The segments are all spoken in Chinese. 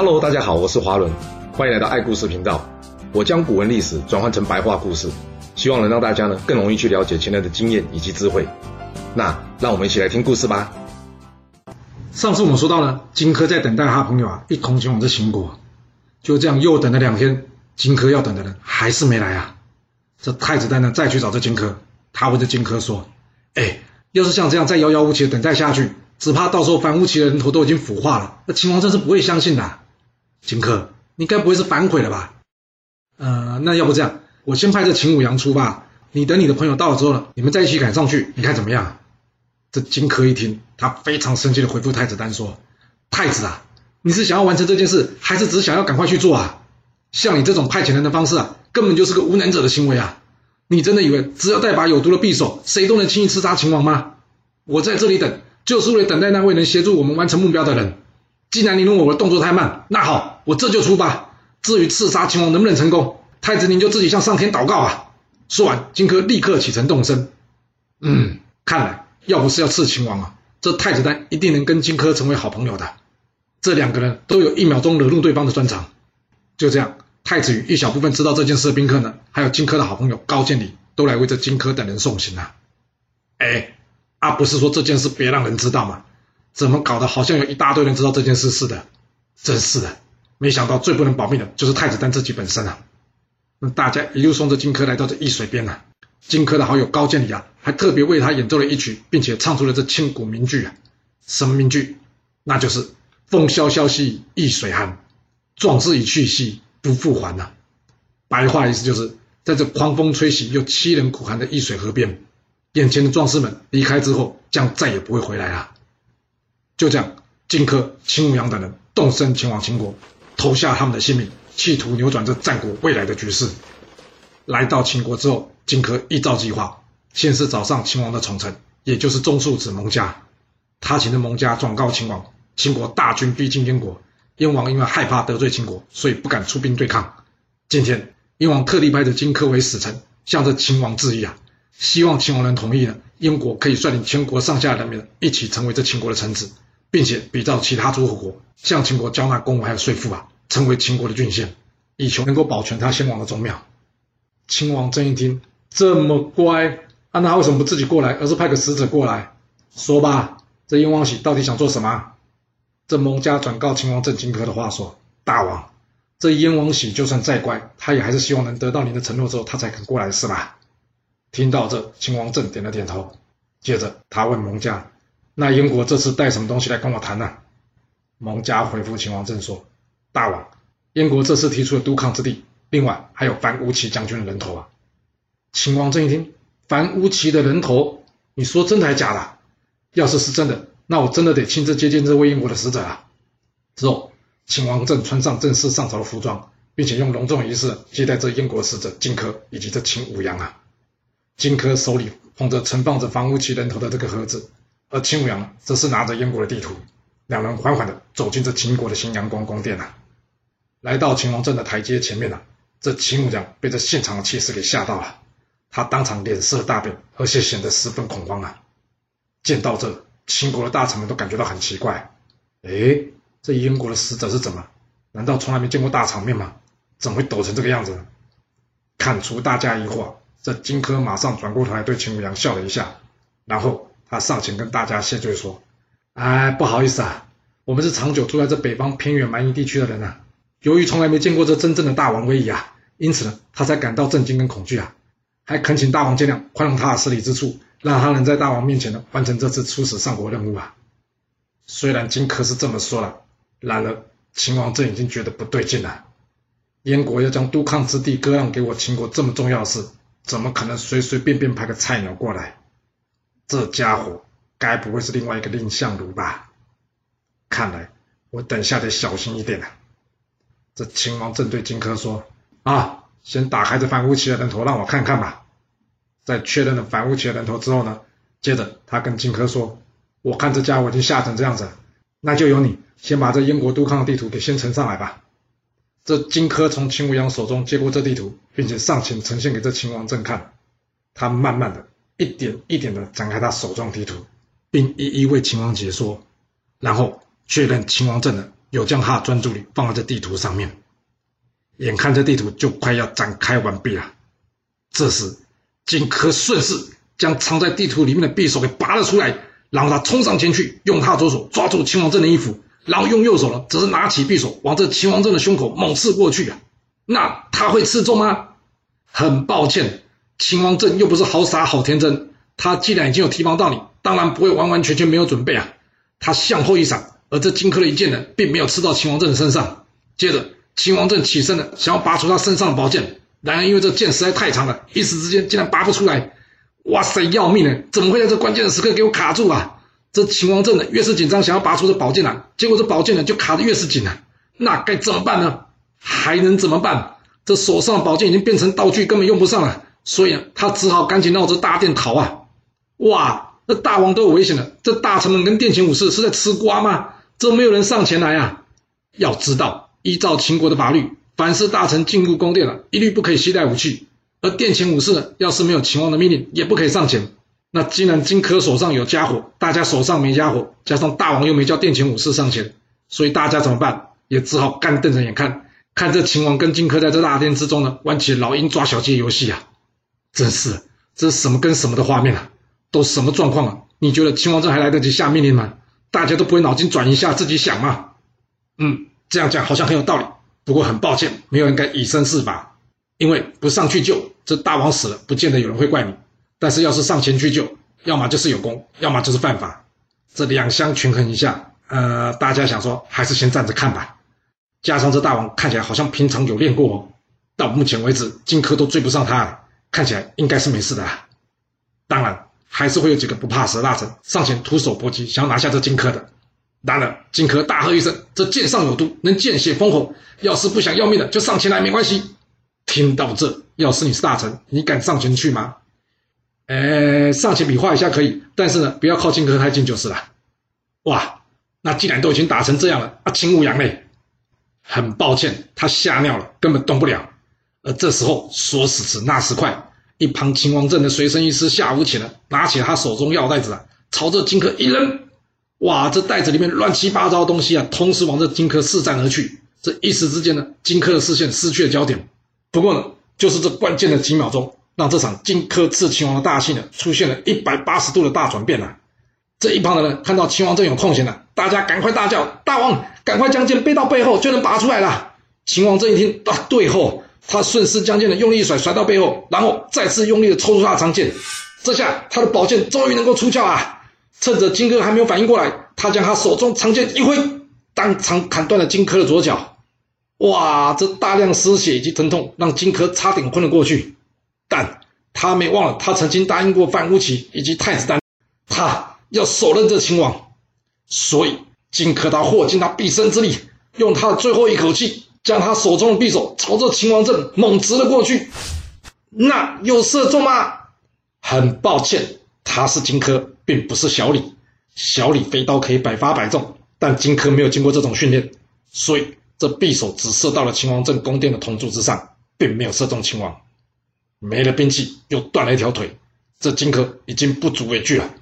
Hello，大家好，我是华伦，欢迎来到爱故事频道。我将古文历史转换成白话故事，希望能让大家呢更容易去了解前人的经验以及智慧。那让我们一起来听故事吧。上次我们说到了，荆轲在等待他朋友啊，一同前往这秦国。就这样又等了两天，荆轲要等的人还是没来啊。这太子丹呢再去找这荆轲，他问这荆轲说：“哎，要是像这样再遥遥无期的等待下去，只怕到时候樊於期的人头都已经腐化了，那秦王政是不会相信的啊。”荆轲，你该不会是反悔了吧？呃，那要不这样，我先派这秦舞阳出吧，你等你的朋友到了之后呢，你们再一起赶上去，你看怎么样？这荆轲一听，他非常生气的回复太子丹说：“太子啊，你是想要完成这件事，还是只想要赶快去做啊？像你这种派遣人的方式啊，根本就是个无能者的行为啊！你真的以为只要带把有毒的匕首，谁都能轻易刺杀秦王吗？我在这里等，就是为了等待那位能协助我们完成目标的人。既然你认为我的动作太慢，那好，我这就出发。”至于刺杀秦王能不能成功，太子您就自己向上天祷告啊！说完，荆轲立刻启程动身。嗯，看来要不是要刺秦王啊，这太子丹一定能跟荆轲成为好朋友的。这两个人都有一秒钟惹怒对方的专长。就这样，太子与一小部分知道这件事的宾客呢，还有荆轲的好朋友高渐离，都来为这荆轲等人送行啊。哎，啊，不是说这件事别让人知道吗？怎么搞得好像有一大堆人知道这件事似的？真是的。没想到最不能保命的就是太子丹自己本身啊！那大家一路送着荆轲来到这易水边啊，荆轲的好友高渐离啊，还特别为他演奏了一曲，并且唱出了这千古名句啊。什么名句？那就是“风萧萧兮易水寒，壮士一去兮不复还”呐。白话意思就是，在这狂风吹袭又凄冷苦寒的易水河边，眼前的壮士们离开之后，将再也不会回来了。就这样，荆轲、秦舞阳等人动身前往秦国。投下他们的性命，企图扭转这战国未来的局势。来到秦国之后，荆轲依照计划，先是找上秦王的宠臣，也就是中庶子蒙嘉。他请的蒙嘉转告秦王，秦国大军逼近燕国，燕王因为害怕得罪秦国，所以不敢出兵对抗。今天燕王特地派着荆轲为使臣，向着秦王致意啊，希望秦王能同意呢，燕国可以率领全国上下人民一起成为这秦国的臣子。并且比照其他诸侯国，向秦国交纳公物还有税赋啊，成为秦国的郡县，以求能够保全他先王的宗庙。秦王正一听这么乖，那他为什么不自己过来，而是派个使者过来？说吧，这燕王喜到底想做什么？这蒙家转告秦王正荆轲的话说：“大王，这燕王喜就算再乖，他也还是希望能得到您的承诺之后，他才肯过来，是吧？”听到这，秦王正点了点头，接着他问蒙家。那燕国这次带什么东西来跟我谈呢？蒙嘉回复秦王政说：“大王，燕国这次提出了督抗之地，另外还有樊於期将军的人头啊。”秦王政一听，樊於期的人头，你说真的还假的？要是是真的，那我真的得亲自接见这位燕国的使者啊。之后，秦王政穿上正式上朝的服装，并且用隆重仪式接待这燕国使者荆轲以及这秦舞阳啊。荆轲手里捧着盛放着樊於期人头的这个盒子。而秦舞阳则是拿着燕国的地图，两人缓缓地走进这秦国的新阳光宫殿呐、啊。来到秦王镇的台阶前面呢、啊，这秦舞阳被这现场的气势给吓到了，他当场脸色大变，而且显得十分恐慌啊。见到这，秦国的大臣们都感觉到很奇怪，哎，这燕国的使者是怎么？难道从来没见过大场面吗？怎么会抖成这个样子呢？看出大家疑惑，这荆轲马上转过头来对秦舞阳笑了一下，然后。他上前跟大家谢罪说：“哎，不好意思啊，我们是长久住在这北方偏远蛮夷地区的人啊，由于从来没见过这真正的大王威仪啊，因此呢，他才感到震惊跟恐惧啊，还恳请大王见谅，宽容他的失礼之处，让他能在大王面前呢完成这次出使上国任务啊。”虽然荆轲是这么说了，然而秦王政已经觉得不对劲了，燕国要将督亢之地割让给我秦国这么重要的事，怎么可能随随便便派个菜鸟过来？这家伙该不会是另外一个蔺相如吧？看来我等下得小心一点了。这秦王正对荆轲说：“啊，先打开这樊於期的人头，让我看看吧。”在确认了樊於期的人头之后呢，接着他跟荆轲说：“我看这家伙已经吓成这样子，那就由你先把这燕国督亢的地图给先呈上来吧。”这荆轲从秦舞阳手中接过这地图，并且上前呈现给这秦王正看，他慢慢的。一点一点的展开他手中地图，并一一为秦王解说，然后确认秦王政的有将他的专注力放在这地图上面。眼看这地图就快要展开完毕了，这时荆轲顺势将藏在地图里面的匕首给拔了出来，然后他冲上前去，用他左手抓住秦王政的衣服，然后用右手呢，则是拿起匕首往这秦王政的胸口猛刺过去啊！那他会刺中吗？很抱歉，秦王政又不是好傻好天真，他既然已经有提防到你，当然不会完完全全没有准备啊！他向后一闪，而这荆轲的一剑呢，并没有刺到秦王政的身上，接着。秦王政起身了，想要拔出他身上的宝剑，然而因为这剑实在太长了，一时之间竟然拔不出来。哇塞，要命了！怎么会在这关键的时刻给我卡住啊？这秦王政呢，越是紧张想要拔出这宝剑来，结果这宝剑呢就卡得越是紧啊。那该怎么办呢？还能怎么办？这手上的宝剑已经变成道具，根本用不上了。所以啊，他只好赶紧绕着大殿逃啊！哇，那大王都有危险了，这大臣们跟殿前武士是在吃瓜吗？怎么没有人上前来啊？要知道。依照秦国的法律，凡是大臣进入宫殿了，一律不可以携带武器。而殿前武士呢，要是没有秦王的命令，也不可以上前。那既然荆轲手上有家伙，大家手上没家伙，加上大王又没叫殿前武士上前，所以大家怎么办？也只好干瞪着眼看，看这秦王跟荆轲在这大殿之中呢，玩起老鹰抓小鸡游戏啊！真是，这是什么跟什么的画面啊？都什么状况啊？你觉得秦王政还来得及下命令吗？大家都不会脑筋转一下自己想吗？嗯。这样讲好像很有道理，不过很抱歉，没有人敢以身试法，因为不上去救，这大王死了，不见得有人会怪你；但是要是上前去救，要么就是有功，要么就是犯法，这两相权衡一下，呃，大家想说还是先站着看吧。加上这大王看起来好像平常有练过哦，到目前为止荆轲都追不上他了，看起来应该是没事的啊。当然，还是会有几个不怕死的大臣上前徒手搏击，想要拿下这荆轲的。然而，荆轲大喝一声：“这剑上有毒，能见血封喉。要是不想要命的，就上前来，没关系。”听到这，要是你是大臣，你敢上前去吗？哎，上前比划一下可以，但是呢，不要靠荆轲太近就是了。哇，那既然都已经打成这样了，啊，秦舞阳嘞？很抱歉，他吓尿了，根本动不了。而这时候，说时迟，那时快，一旁秦王政的随身医师夏无潜呢，拿起了他手中药袋子啊，朝着荆轲一扔。哇，这袋子里面乱七八糟的东西啊，同时往这荆轲四散而去。这一时之间呢，荆轲的视线失去了焦点。不过呢，就是这关键的几秒钟，让这场荆轲刺秦王的大戏呢，出现了一百八十度的大转变啊！这一旁的人看到秦王政有空闲了，大家赶快大叫：“大王，赶快将剑背到背后，就能拔出来了！”秦王政一听啊，对后，他顺势将剑的用力一甩，甩到背后，然后再次用力的抽出他的长剑。这下他的宝剑终于能够出鞘啊！趁着荆轲还没有反应过来，他将他手中长剑一挥，当场砍断了荆轲的左脚。哇！这大量失血以及疼痛，让荆轲差点昏了过去。但他没忘了，他曾经答应过范无奇以及太子丹，他要手刃这秦王。所以荆轲他豁尽他毕生之力，用他的最后一口气，将他手中的匕首朝着秦王政猛直了过去。那有射中吗？很抱歉。他是荆轲，并不是小李。小李飞刀可以百发百中，但荆轲没有经过这种训练，所以这匕首只射到了秦王政宫殿的铜柱之上，并没有射中秦王。没了兵器，又断了一条腿，这荆轲已经不足为惧了。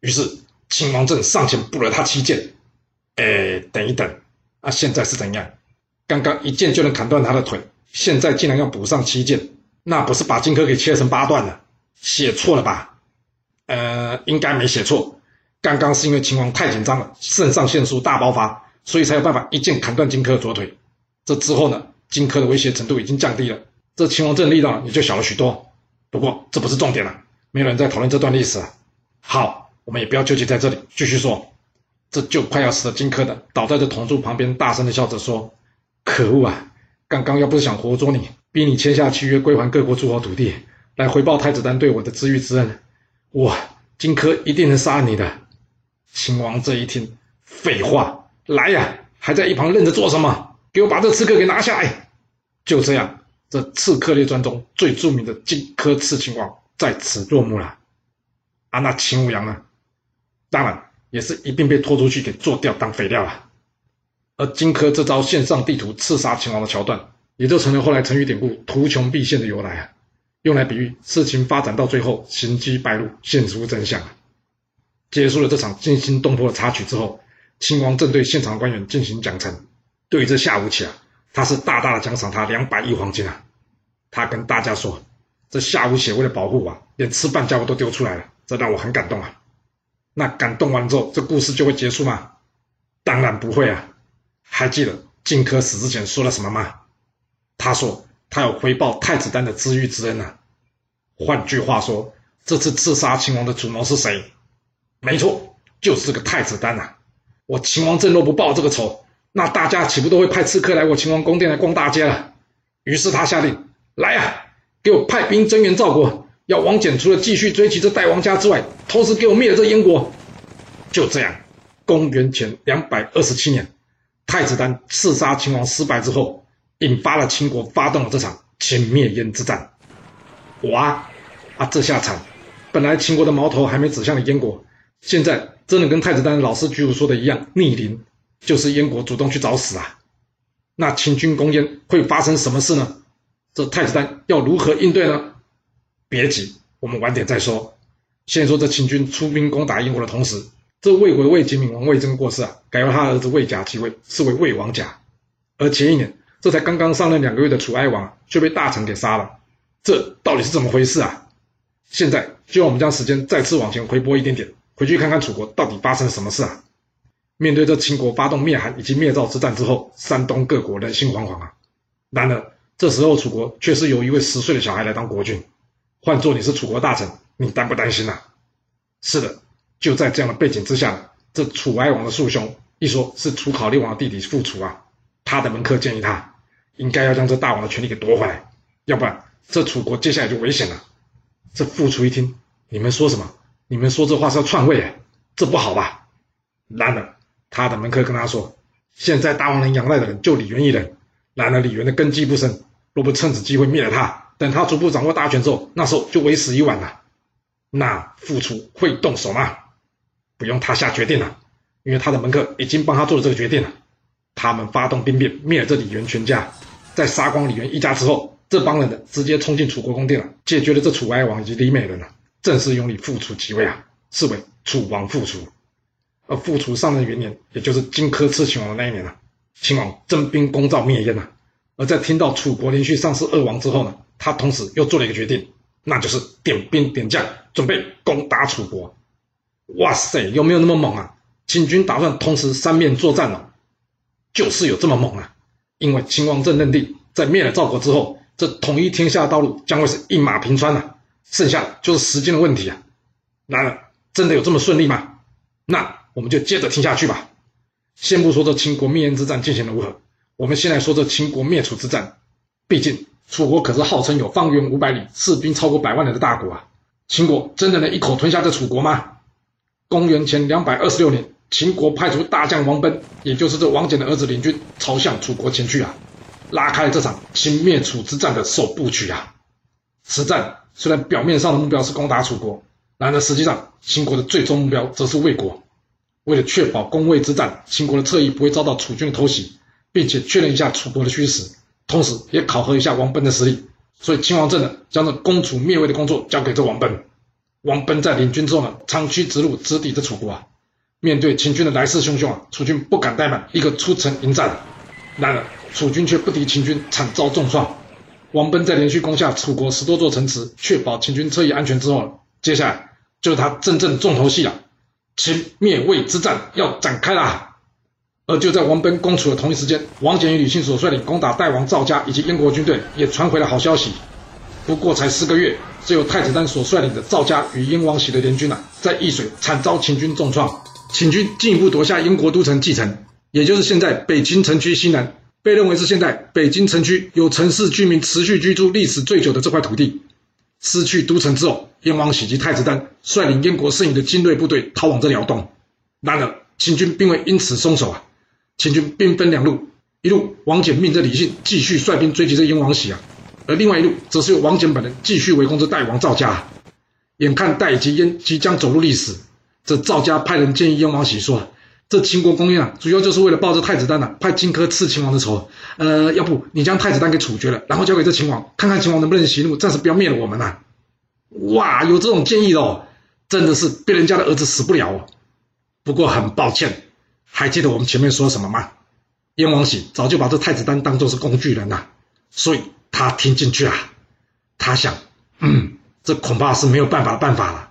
于是秦王政上前补了他七剑。哎，等一等，啊，现在是怎样？刚刚一剑就能砍断他的腿，现在竟然要补上七剑，那不是把荆轲给切成八段了？写错了吧？呃，应该没写错。刚刚是因为秦王太紧张了，肾上腺素大爆发，所以才有办法一剑砍断荆轲的左腿。这之后呢，荆轲的威胁程度已经降低了，这秦王政力道也就小了许多。不过这不是重点了，没有人在讨论这段历史了。好，我们也不要纠结在这里，继续说。这就快要死的荆轲的，倒在这铜柱旁边，大声的笑着说：“可恶啊！刚刚要不是想活捉你，逼你签下契约归还各国诸侯土地，来回报太子丹对我的知遇之恩。”我荆轲一定能杀你的。秦王这一听，废话，来呀，还在一旁愣着做什么？给我把这刺客给拿下来！就这样，这刺客列传中最著名的荆轲刺秦王在此落幕了。啊，那秦舞阳呢？当然也是一并被拖出去给做掉当肥料了。而荆轲这招献上地图刺杀秦王的桥段，也就成了后来成语典故“图穷匕现”的由来啊。用来比喻事情发展到最后，行迹败露，现出真相。结束了这场惊心动魄的插曲之后，秦王正对现场官员进行奖惩。对于这夏无期啊，他是大大的奖赏他两百亿黄金啊。他跟大家说，这夏无期为了保护我，连吃饭家伙都丢出来了，这让我很感动啊。那感动完之后，这故事就会结束吗？当然不会啊。还记得荆轲死之前说了什么吗？他说他要回报太子丹的知遇之恩啊。换句话说，这次刺杀秦王的主谋是谁？没错，就是这个太子丹啊。我秦王政若不报这个仇，那大家岂不都会派刺客来我秦王宫殿来逛大街了？于是他下令：来啊，给我派兵增援赵国。要王翦除了继续追击这代王家之外，同时给我灭了这燕国。就这样，公元前两百二十七年，太子丹刺杀秦王失败之后，引发了秦国发动了这场秦灭燕之战。哇，啊，这下惨！本来秦国的矛头还没指向了燕国，现在真的跟太子丹老师居鲁说的一样，逆鳞，就是燕国主动去找死啊！那秦军攻燕会发生什么事呢？这太子丹要如何应对呢？别急，我们晚点再说。先说这秦军出兵攻打燕国的同时，这魏国的魏景敏王魏征过世啊，改由他儿子魏甲继位，是为魏王甲。而前一年，这才刚刚上任两个月的楚哀王却被大臣给杀了，这到底是怎么回事啊？现在就让我们将时间再次往前回拨一点点，回去看看楚国到底发生了什么事啊？面对这秦国发动灭韩以及灭赵之战之后，山东各国人心惶惶啊。然而这时候楚国却是由一位十岁的小孩来当国君。换做你是楚国大臣，你担不担心呐、啊？是的，就在这样的背景之下，这楚哀王的庶兄，一说是楚考烈王的弟弟傅楚啊，他的门客建议他，应该要将这大王的权力给夺回来，要不然这楚国接下来就危险了。这傅楚一听，你们说什么？你们说这话是要篡位？这不好吧？然而他的门客跟他说，现在大王能仰赖的人就李渊一人，然而李渊的根基不深，若不趁此机会灭了他。等他逐步掌握大权之后，那时候就为时已晚了。那傅楚会动手吗？不用他下决定了，因为他的门客已经帮他做了这个决定了。他们发动兵变，灭了这李元全家。在杀光李元一家之后，这帮人呢直接冲进楚国宫殿了，解决了这楚哀王以及李美人了，正式拥立傅楚即位啊，是为楚王复楚。而复楚上任元年，也就是荆轲刺秦王的那一年了，秦王征兵攻赵灭燕呐。而在听到楚国连续丧失二王之后呢？他同时又做了一个决定，那就是点兵点将，准备攻打楚国。哇塞，有没有那么猛啊？秦军打算同时三面作战哦，就是有这么猛啊！因为秦王政认定，在灭了赵国之后，这统一天下的道路将会是一马平川啊，剩下的就是时间的问题啊。然而，真的有这么顺利吗？那我们就接着听下去吧。先不说这秦国灭燕之战进行如何，我们先来说这秦国灭楚之战，毕竟。楚国可是号称有方圆五百里、士兵超过百万人的大国啊！秦国真的能一口吞下这楚国吗？公元前两百二十六年，秦国派出大将王賁，也就是这王翦的儿子领军，朝向楚国前去啊，拉开了这场秦灭楚之战的首部曲啊！此战虽然表面上的目标是攻打楚国，然而实际上秦国的最终目标则是魏国。为了确保攻魏之战，秦国的侧翼不会遭到楚军的偷袭，并且确认一下楚国的虚实。同时也考核一下王賁的实力，所以秦王政呢，将这攻楚灭魏的工作交给这王賁。王賁在领军之后呢，长驱直入，直抵着楚国啊。面对秦军的来势汹汹啊，楚军不敢怠慢，一个出城迎战。然而楚军却不敌秦军，惨遭重创。王賁在连续攻下楚国十多座城池，确保秦军侧翼安全之后，接下来就是他真正重头戏了，秦灭魏之战要展开啦。而就在王賁攻楚的同一时间，王翦与吕信所率领攻打代王赵家以及燕国军队也传回了好消息。不过才四个月，只有太子丹所率领的赵家与燕王喜的联军啊，在易水惨遭秦军重创，秦军进一步夺下燕国都城蓟城，也就是现在北京城区西南，被认为是现在北京城区有城市居民持续居住历史最久的这块土地。失去都城之后，燕王喜及太子丹率领燕国剩余的精锐部队逃往这辽东，然而秦军并未因此松手啊。秦军兵分两路，一路王翦命着李信继续率兵追击这燕王喜啊，而另外一路则是由王翦本人继续围攻这代王赵家。眼看代及燕即将走入历史，这赵家派人建议燕王喜说：“这秦国攻燕啊，主要就是为了报这太子丹啊，派荆轲刺秦王的仇。呃，要不你将太子丹给处决了，然后交给这秦王，看看秦王能不能息怒，暂时不要灭了我们呐、？”哇，有这种建议的哦，真的是被人家的儿子死不了哦。不过很抱歉。还记得我们前面说什么吗？燕王喜早就把这太子丹当做是工具人了，所以他听进去了。他想，嗯，这恐怕是没有办法的办法了。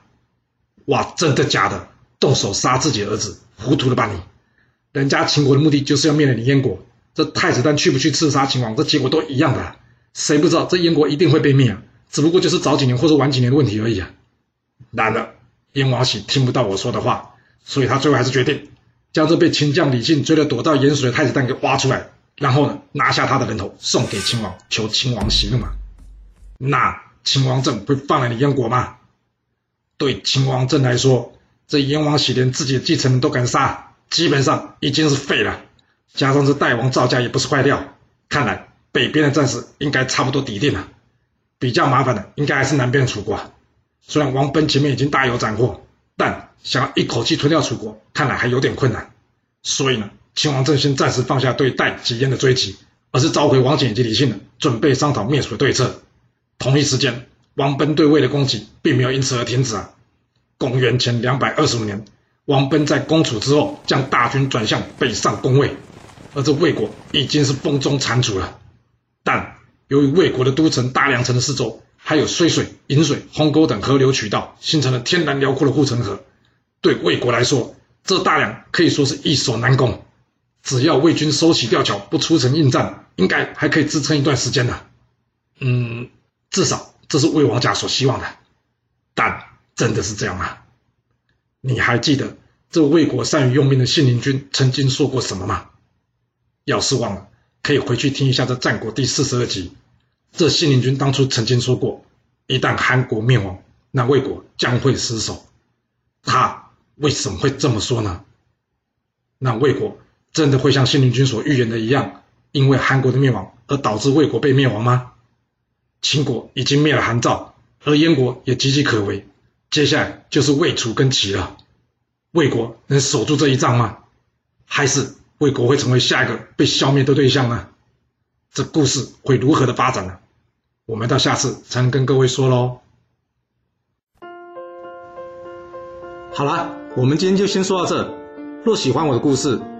哇，真的假的？动手杀自己儿子，糊涂了吧你？人家秦国的目的就是要灭了你燕国，这太子丹去不去刺杀秦王，这结果都一样的。谁不知道这燕国一定会被灭啊？只不过就是早几年或者晚几年的问题而已啊。然而，燕王喜听不到我说的话，所以他最后还是决定将这被秦将李信追得躲到盐水的太子丹给挖出来，然后呢，拿下他的人头送给秦王，求秦王息怒嘛。那秦王政会放了你燕国吗？对秦王政来说，这燕王喜连自己的继承人都敢杀，基本上已经是废了。加上这代王赵家也不是坏料，看来北边的战事应该差不多底定了。比较麻烦的应该还是南边的楚国。虽然王賁前面已经大有斩获，但想要一口气吞掉楚国，看来还有点困难。所以呢，秦王政先暂时放下对代及燕的追击，而是召回王翦以及李信，准备商讨灭楚的对策。同一时间，王贲对魏的攻击并没有因此而停止啊。公元前两百二十五年，王贲在攻楚之后，将大军转向北上攻魏，而这魏国已经是风中残烛了。但由于魏国的都城大梁城的四周还有睢水、鄞水、鸿沟等河流渠道，形成了天然辽阔的护城河，对魏国来说，这大梁可以说是易守难攻。只要魏军收起吊桥，不出城应战，应该还可以支撑一段时间的。嗯，至少这是魏王家所希望的。但真的是这样吗？你还记得这魏国善于用兵的信陵君曾经说过什么吗？要是忘了，可以回去听一下这《战国》第四十二集。这信陵君当初曾经说过，一旦韩国灭亡，那魏国将会失守。他为什么会这么说呢？那魏国真的会像信陵君所预言的一样，因为韩国的灭亡而导致魏国被灭亡吗？秦国已经灭了韩赵，而燕国也岌岌可危。接下来就是魏、楚跟齐了，魏国能守住这一仗吗？还是魏国会成为下一个被消灭的对象呢？这故事会如何的发展呢？我们到下次才能跟各位说喽。好了，我们今天就先说到这。若喜欢我的故事，